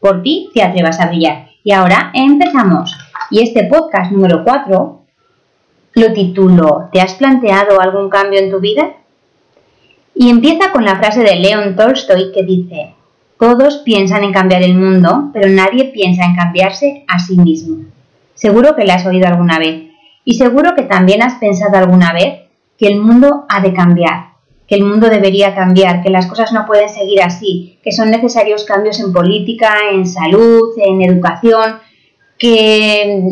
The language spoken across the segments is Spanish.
por ti, te atrevas a brillar. Y ahora empezamos. Y este podcast número 4 lo titulo ¿Te has planteado algún cambio en tu vida? Y empieza con la frase de Leon Tolstoy que dice, todos piensan en cambiar el mundo, pero nadie piensa en cambiarse a sí mismo. Seguro que la has oído alguna vez. Y seguro que también has pensado alguna vez que el mundo ha de cambiar, que el mundo debería cambiar, que las cosas no pueden seguir así, que son necesarios cambios en política, en salud, en educación, que,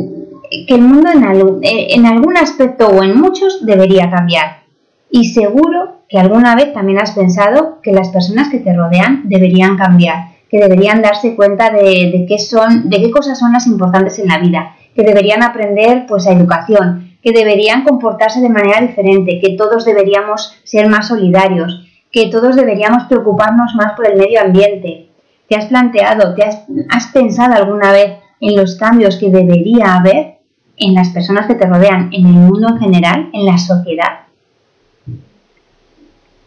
que el mundo en, en algún aspecto o en muchos debería cambiar. Y seguro que alguna vez también has pensado que las personas que te rodean deberían cambiar, que deberían darse cuenta de, de, qué son, de qué cosas son las importantes en la vida, que deberían aprender pues a educación, que deberían comportarse de manera diferente, que todos deberíamos ser más solidarios, que todos deberíamos preocuparnos más por el medio ambiente. ¿Te has planteado, te has, has pensado alguna vez en los cambios que debería haber en las personas que te rodean, en el mundo en general, en la sociedad?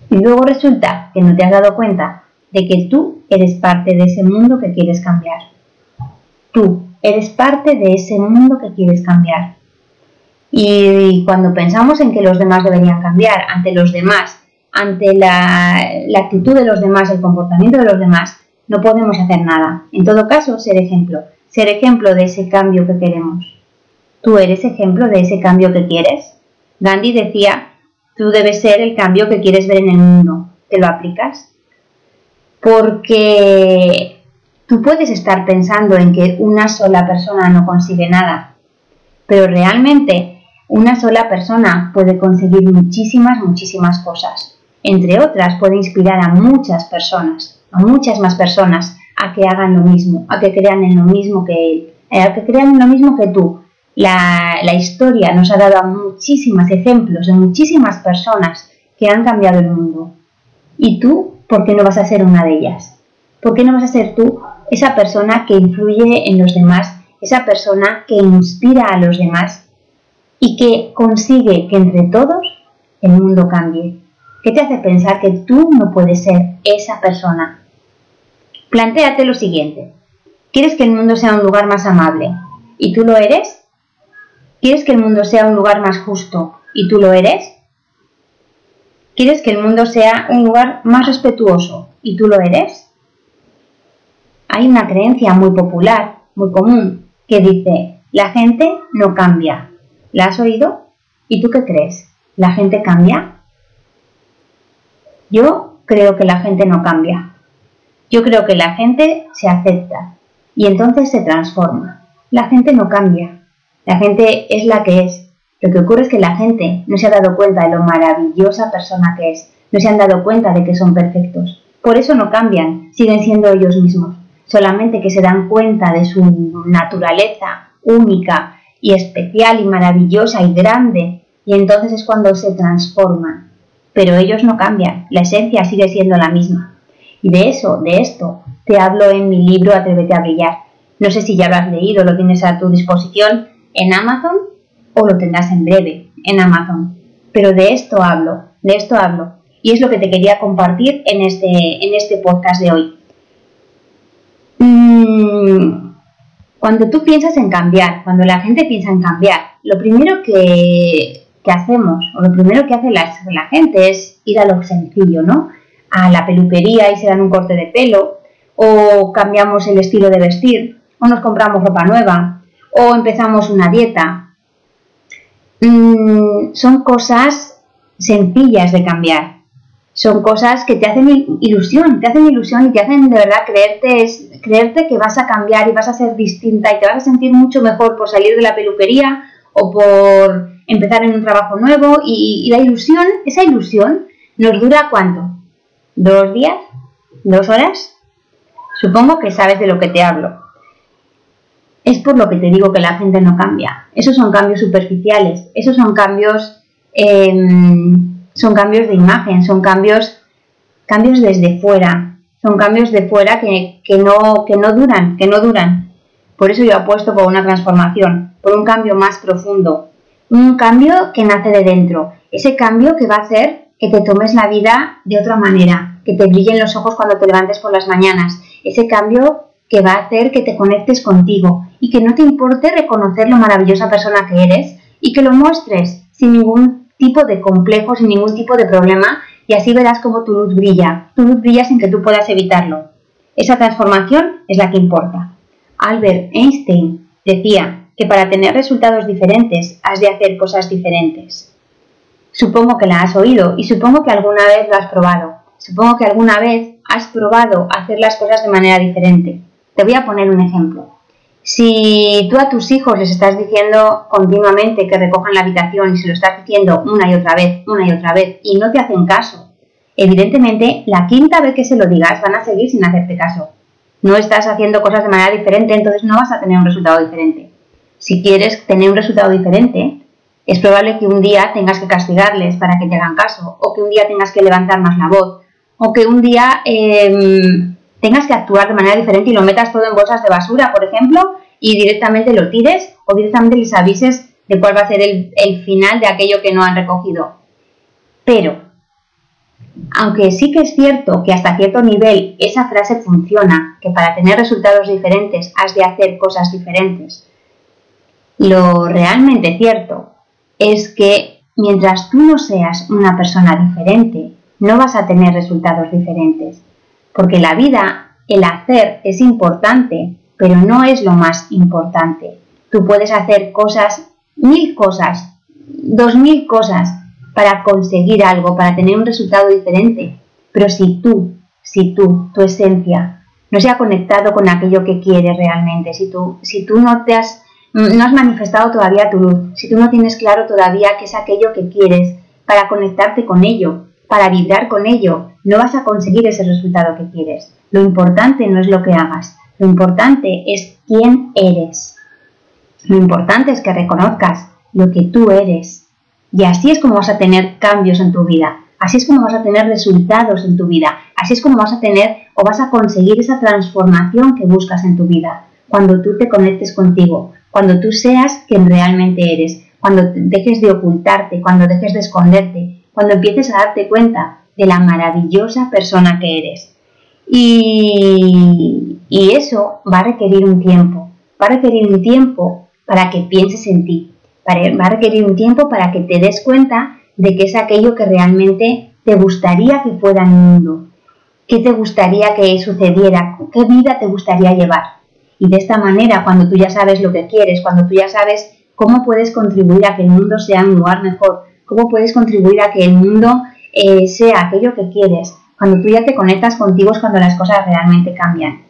Y luego resulta que no te has dado cuenta de que tú eres parte de ese mundo que quieres cambiar. Tú eres parte de ese mundo que quieres cambiar. Y cuando pensamos en que los demás deberían cambiar ante los demás, ante la, la, actitud de los demás, el comportamiento de los demás, no podemos hacer nada. En todo caso, ser ejemplo, ser ejemplo de ese cambio que queremos. ¿Tú eres ejemplo de ese cambio que quieres? Gandhi decía, tú debes ser el cambio que quieres ver en el mundo. ¿Te lo aplicas? Porque Tú puedes estar pensando en que una sola persona no consigue nada, pero realmente una sola persona puede conseguir muchísimas, muchísimas cosas. Entre otras, puede inspirar a muchas personas, a muchas más personas, a que hagan lo mismo, a que crean en lo mismo que él, eh, a que crean en lo mismo que tú. La, la historia nos ha dado muchísimos ejemplos de muchísimas personas que han cambiado el mundo. ¿Y tú por qué no vas a ser una de ellas? ¿Por qué no vas a ser tú esa persona que influye en los demás, esa persona que inspira a los demás y que consigue que entre todos el mundo cambie. ¿Qué te hace pensar que tú no puedes ser esa persona? Plantéate lo siguiente. ¿Quieres que el mundo sea un lugar más amable? ¿Y tú lo eres? ¿Quieres que el mundo sea un lugar más justo? ¿Y tú lo eres? ¿Quieres que el mundo sea un lugar más respetuoso? ¿Y tú lo eres? hay una creencia muy popular, muy común, que dice, la gente no cambia. ¿La has oído? ¿Y tú qué crees? ¿La gente cambia? Yo creo que la gente no cambia. Yo creo que la gente se acepta y entonces se transforma. La gente no cambia. La gente es la que es. Lo que ocurre es que la gente no se ha dado cuenta de lo maravillosa persona que es. No se han dado cuenta de que son perfectos. Por eso no cambian, siguen siendo ellos mismos solamente que se dan cuenta de su naturaleza única y especial y maravillosa y grande, y entonces es cuando se transforman. Pero ellos no cambian, la esencia sigue siendo la misma. Y de eso, de esto, te hablo en mi libro Atrévete a brillar. No sé si ya lo has leído, lo tienes a tu disposición en Amazon o lo tendrás en breve en Amazon. Pero de esto hablo, de esto hablo. Y es lo que te quería compartir en este, en este podcast de hoy. Mm, cuando tú piensas en cambiar, cuando la gente piensa en cambiar, lo primero que, hacemos, o lo primero que hace la, la, gente es ir a lo sencillo, ¿no? A la peluquería y se dan un corte de pelo, o cambiamos el estilo de vestir, o nos compramos ropa nueva, o empezamos una dieta. Mm, son cosas sencillas de cambiar son cosas que te hacen ilusión, te hacen ilusión y te hacen de verdad creerte, creerte que vas a cambiar y vas a ser distinta y te vas a sentir mucho mejor por salir de la peluquería o por empezar en un trabajo nuevo y, y la ilusión, esa ilusión nos dura cuánto? ¿Dos días? ¿Dos horas? Supongo que sabes de lo que te hablo. es por lo que te digo que la gente no cambia. Esos son cambios superficiales, esos son cambios, em, son cambios de imagen, son cambios, cambios desde fuera, son cambios de fuera que, no, que no duran, que no duran. Por eso yo apuesto por una transformación, por un cambio más profundo, un cambio que nace de dentro, ese cambio que va a hacer que te tomes la vida de otra manera, que te brillen los ojos cuando te levantes por las mañanas, ese cambio que va a hacer que te conectes contigo y que no te importe reconocer lo maravillosa persona que eres y que lo muestres sin ningún tipo de complejo, sin ningún tipo de problema y así verás cómo tu luz brilla. Tu luz brilla sin que tú puedas evitarlo. Esa transformación es la que importa. Albert Einstein decía que para tener resultados diferentes has de hacer cosas diferentes. Supongo que la has oído y supongo que alguna vez lo has probado. Supongo que alguna vez has probado hacer las cosas de manera diferente. Te voy a poner un ejemplo. Si tú a tus hijos les estás diciendo continuamente que recojan la habitación y se lo estás diciendo una y otra vez, una y otra vez, y no te hacen caso, evidentemente la quinta vez que se lo digas van a seguir sin hacerte caso. No estás haciendo cosas de manera diferente, entonces no vas a tener un resultado diferente. Si quieres tener un resultado diferente, es probable que un día tengas que castigarles para que te hagan caso, o que un día tengas que levantar más la voz, o que un día em, tengas que actuar de manera diferente y lo metas todo en bolsas de basura, por ejemplo, y directamente lo tires o directamente les avises de cuál va a ser el, el final de aquello que no han recogido. Pero, aunque sí que es cierto que hasta cierto nivel esa frase funciona, que para tener resultados diferentes has de hacer cosas diferentes, lo realmente cierto es que mientras tú no seas una persona diferente, no vas a tener resultados diferentes. Porque la vida, el hacer es importante, pero no es lo más importante. Tú puedes hacer cosas, mil cosas, dos mil cosas para conseguir algo, para tener un resultado diferente. Pero si tú, si tú, tu esencia, no se ha conectado con aquello que quieres realmente, si tú, si tú no te has, no has manifestado todavía tu luz, si tú no tienes claro todavía qué es aquello que quieres para conectarte con ello, para vibrar con ello, no vas a conseguir ese resultado que quieres. Lo importante no es lo que hagas, lo importante es quién eres. Lo importante es que reconozcas lo que tú eres. Y así es como vas a tener cambios en tu vida. Así es como vas a tener resultados en tu vida. Así es como vas a tener o vas a conseguir esa transformación que buscas en tu vida. Cuando tú te conectes contigo, cuando tú seas quien realmente eres, cuando dejes de ocultarte, cuando dejes de esconderte, cuando empieces a darte cuenta de la maravillosa persona que eres. Y, eso va a requerir un tiempo, va a requerir un tiempo para que pienses en ti, va a requerir un tiempo para que te des cuenta de que es aquello que realmente te gustaría que fuera el mundo, qué te gustaría que sucediera, qué vida te gustaría llevar. Y de esta manera, cuando tú ya sabes lo que quieres, cuando tú ya sabes cómo puedes contribuir a que el mundo sea un lugar mejor, cómo puedes contribuir a que el mundo eh, sea aquello que quieres, cuando tú ya te conectas contigo es cuando las cosas realmente cambian.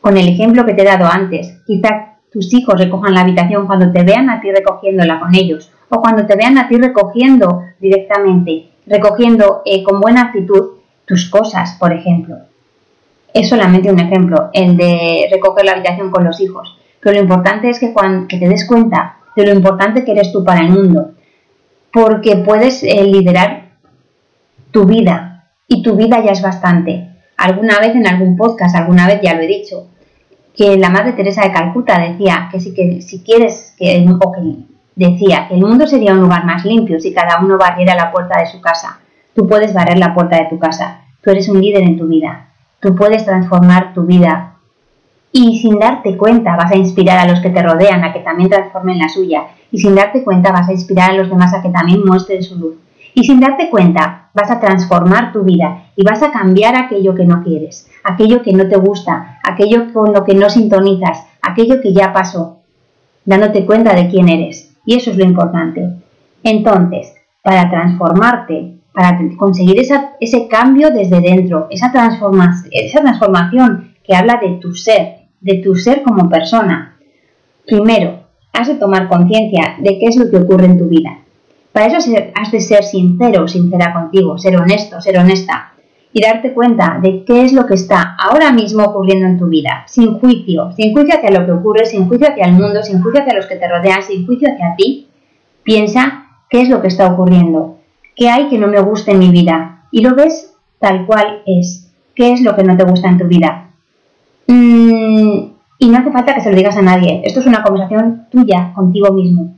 Con el ejemplo que te he dado antes, quizá tus hijos recojan la habitación cuando te vean a ti recogiéndola con ellos, o cuando te vean a ti recogiendo directamente, recogiendo eh, con buena actitud tus cosas, por ejemplo. Es solamente un ejemplo, el de recoger la habitación con los hijos. Pero lo importante es que, cuando, te des cuenta de lo importante que eres tú para el mundo, porque puedes eh, liderar tu vida. Y tu vida ya es bastante. Alguna vez en algún podcast, alguna vez ya lo he dicho, que la Madre Teresa de Calcuta decía que si, que, si quieres que, decía que el mundo sería un lugar más limpio si cada uno barriera la puerta de su casa. Tú puedes barrer la puerta de tu casa. Tú eres un líder en tu vida. Tú puedes transformar tu vida. Y sin darte cuenta vas a inspirar a los que te rodean a que también transformen la suya. Y sin darte cuenta vas a inspirar a los demás a que también muestren su luz. Y sin darte cuenta, vas a transformar tu vida y vas a cambiar aquello que no quieres, aquello que no te gusta, aquello con lo que no sintonizas, aquello que ya pasó, dándote cuenta de quién eres. Y eso es lo importante. Entonces, para transformarte, para conseguir ese cambio desde dentro, esa, esa transformación que habla de tu ser, de tu ser como persona, primero, has de tomar conciencia de qué es lo que ocurre en tu vida. Para eso has de ser sincero sincera contigo, ser honesto, ser honesta. y darte cuenta de qué es lo que está ahora mismo ocurriendo en tu vida, sin juicio, sin juicio hacia lo que ocurre, sin juicio hacia el mundo, sin juicio hacia los que te rodean, sin juicio hacia ti, piensa qué es lo que está ocurriendo, qué hay que no me gusta en mi vida y lo ves tal cual es, qué es lo que no te gusta en tu vida. Mm, y no hace falta que se lo digas a nadie, esto es una conversación tuya contigo mismo,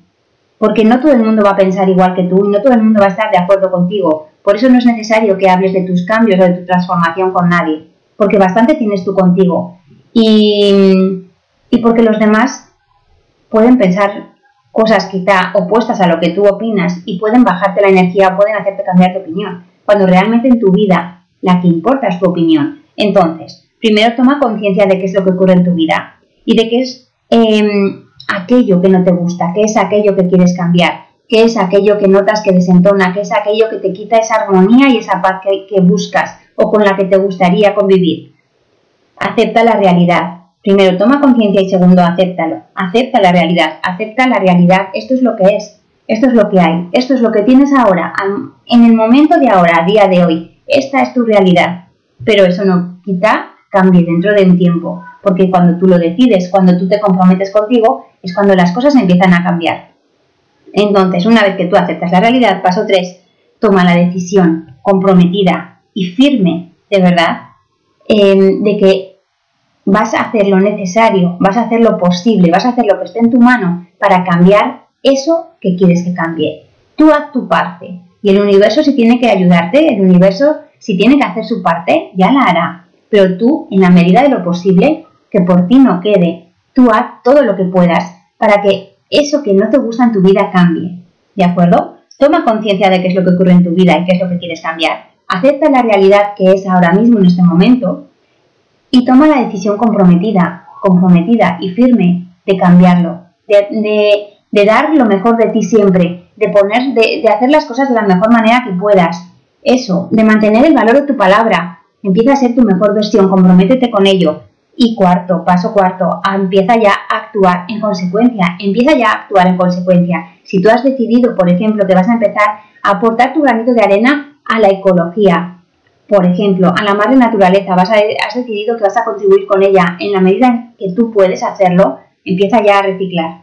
porque no todo el mundo va a pensar igual que tú y no todo el mundo va a estar de acuerdo contigo. Por eso no es necesario que hables de tus cambios o de tu transformación con nadie, porque bastante tienes tú contigo. Y, porque los demás pueden pensar cosas quizá opuestas a lo que tú opinas y pueden bajarte la energía pueden hacerte cambiar de opinión, cuando realmente en tu vida la que importa es tu opinión. Entonces, primero toma conciencia de qué es lo que ocurre en tu vida y de qué es em, aquello que no te gusta, qué es aquello que quieres cambiar qué es aquello que notas que desentona, qué es aquello que te quita esa armonía y esa paz que, buscas o con la que te gustaría convivir. Acepta la realidad. Primero, toma conciencia y segundo, acéptalo. Acepta la realidad, acepta la realidad. Esto es lo que es, esto es lo que hay, esto es lo que tienes ahora, en el momento de ahora, a día de hoy. Esta es tu realidad. Pero eso no quita cambie dentro de un tiempo, porque cuando tú lo decides, cuando tú te comprometes contigo, es cuando las cosas empiezan a cambiar. Entonces, una vez que tú aceptas la realidad, paso 3, toma la decisión comprometida y firme, de verdad, em, de que vas a hacer lo necesario, vas a hacer lo posible, vas a hacer lo que esté en tu mano para cambiar eso que quieres que cambie. Tú haz tu parte y el universo si tiene que ayudarte, el universo si tiene que hacer su parte, ya la hará. Pero tú, en la medida de lo posible, que por ti no quede, tú haz todo lo que puedas para que eso que no te gusta en tu vida cambie. ¿De acuerdo? Toma conciencia de qué es lo que ocurre en tu vida y qué es lo que quieres cambiar. Acepta la realidad que es ahora mismo en este momento y toma la decisión comprometida, comprometida y firme de cambiarlo, de, dar lo mejor de ti siempre, de, poner, de, de hacer las cosas de la mejor manera que puedas. Eso, de mantener el valor de tu palabra. Empieza a ser tu mejor versión, comprométete con ello. Y cuarto, paso cuarto, empieza ya a actuar en consecuencia, empieza ya a actuar en consecuencia. Si tú has decidido, por ejemplo, que vas a empezar a aportar tu granito de arena a la ecología, por ejemplo, a la madre naturaleza, vas a, has decidido que vas a contribuir con ella en la medida en que tú puedes hacerlo, empieza ya a reciclar.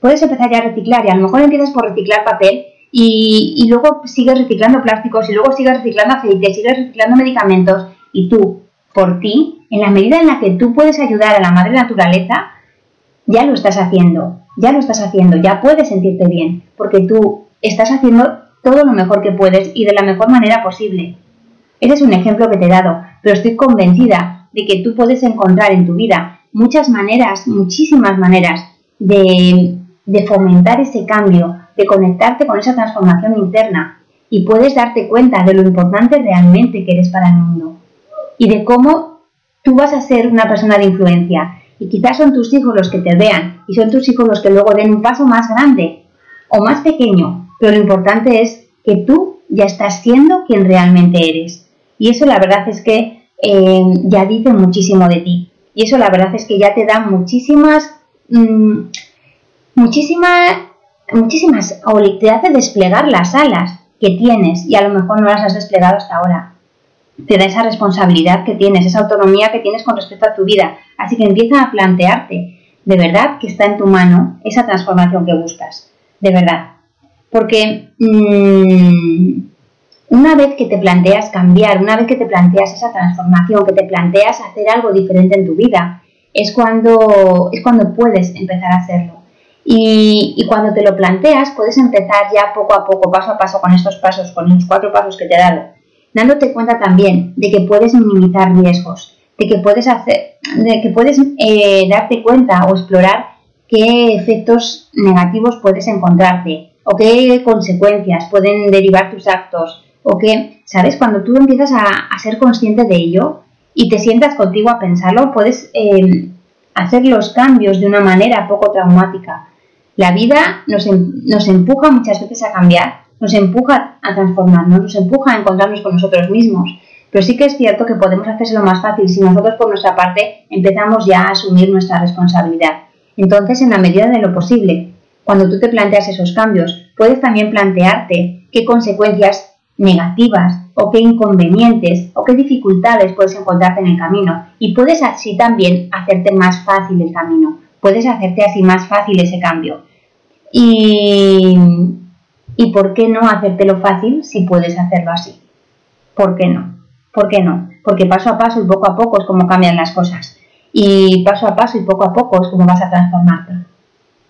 Puedes empezar ya a reciclar y a lo mejor empiezas por reciclar papel y, y luego sigues reciclando plásticos y luego sigues reciclando aceite, sigues reciclando medicamentos y tú, por ti, en la medida en la que tú puedes ayudar a la madre naturaleza, ya lo estás haciendo, ya lo estás haciendo, ya puedes sentirte bien, porque tú estás haciendo todo lo mejor que puedes y de la mejor manera posible. Ese es un ejemplo que te he dado, pero estoy convencida de que tú puedes encontrar en tu vida muchas maneras, muchísimas maneras de, de fomentar ese cambio, de conectarte con esa transformación interna y puedes darte cuenta de lo importante realmente que eres para el mundo y de cómo tú vas a ser una persona de influencia y quizás son tus hijos los que te vean y son tus hijos los que luego den un paso más grande o más pequeño, pero lo importante es que tú ya estás siendo quien realmente eres. Y eso la verdad es que eh, ya dice muchísimo de ti. Y eso la verdad es que ya te da muchísimas, mm, muchísimas, muchísimas, o te hace desplegar las alas que tienes y a lo mejor no las has desplegado hasta ahora te da esa responsabilidad que tienes, esa autonomía que tienes con respecto a tu vida. Así que empieza a plantearte de verdad que está en tu mano esa transformación que buscas. De verdad. Porque mm, una vez que te planteas cambiar, una vez que te planteas esa transformación, que te planteas hacer algo diferente en tu vida, es cuando, es cuando puedes empezar a hacerlo. Y, y, cuando te lo planteas, puedes empezar ya poco a poco, paso a paso, con estos pasos, con los cuatro pasos que te he dado dándote cuenta también de que puedes minimizar riesgos, de que puedes hacer, de que puedes eh, darte cuenta o explorar qué efectos negativos puedes encontrarte o qué consecuencias pueden derivar tus actos o qué, ¿sabes? Cuando tú empiezas a, ser consciente de ello y te sientas contigo a pensarlo, puedes em, hacer los cambios de una manera poco traumática. La vida nos, em, nos empuja muchas veces a cambiar nos empuja a transformarnos, nos empuja a encontrarnos con nosotros mismos. Pero sí que es cierto que podemos hacérselo más fácil si nosotros por nuestra parte empezamos ya a asumir nuestra responsabilidad. Entonces, en la medida de lo posible, cuando tú te planteas esos cambios, puedes también plantearte qué consecuencias negativas o qué inconvenientes o qué dificultades puedes encontrarte en el camino y puedes así también hacerte más fácil el camino, puedes hacerte así más fácil ese cambio. Y, ¿Y por qué no hacértelo fácil si puedes hacerlo así? ¿Por qué no? ¿Por qué no? Porque paso a paso y poco a poco es como cambian las cosas. Y paso a paso y poco a poco es como vas a transformarte.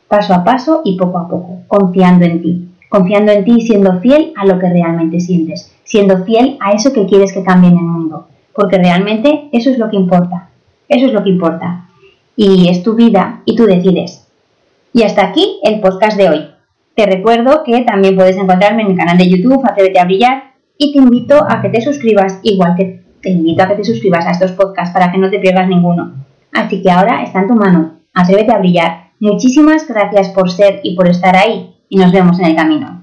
Paso a paso y poco a poco, confiando en ti. Confiando en ti y siendo fiel a lo que realmente sientes. Siendo fiel a eso que quieres que cambie en el mundo. Porque realmente eso es lo que importa. Eso es lo que importa. Y es tu vida y tú decides. Y hasta aquí el podcast de hoy. Te recuerdo que también puedes encontrarme en el canal de YouTube Atrévete a Brillar y te invito a que te suscribas, igual que te invito a que te suscribas a estos podcasts para que no te pierdas ninguno. Así que ahora está en tu mano. Atrévete a brillar. Muchísimas gracias por ser y por estar ahí y nos vemos en el camino.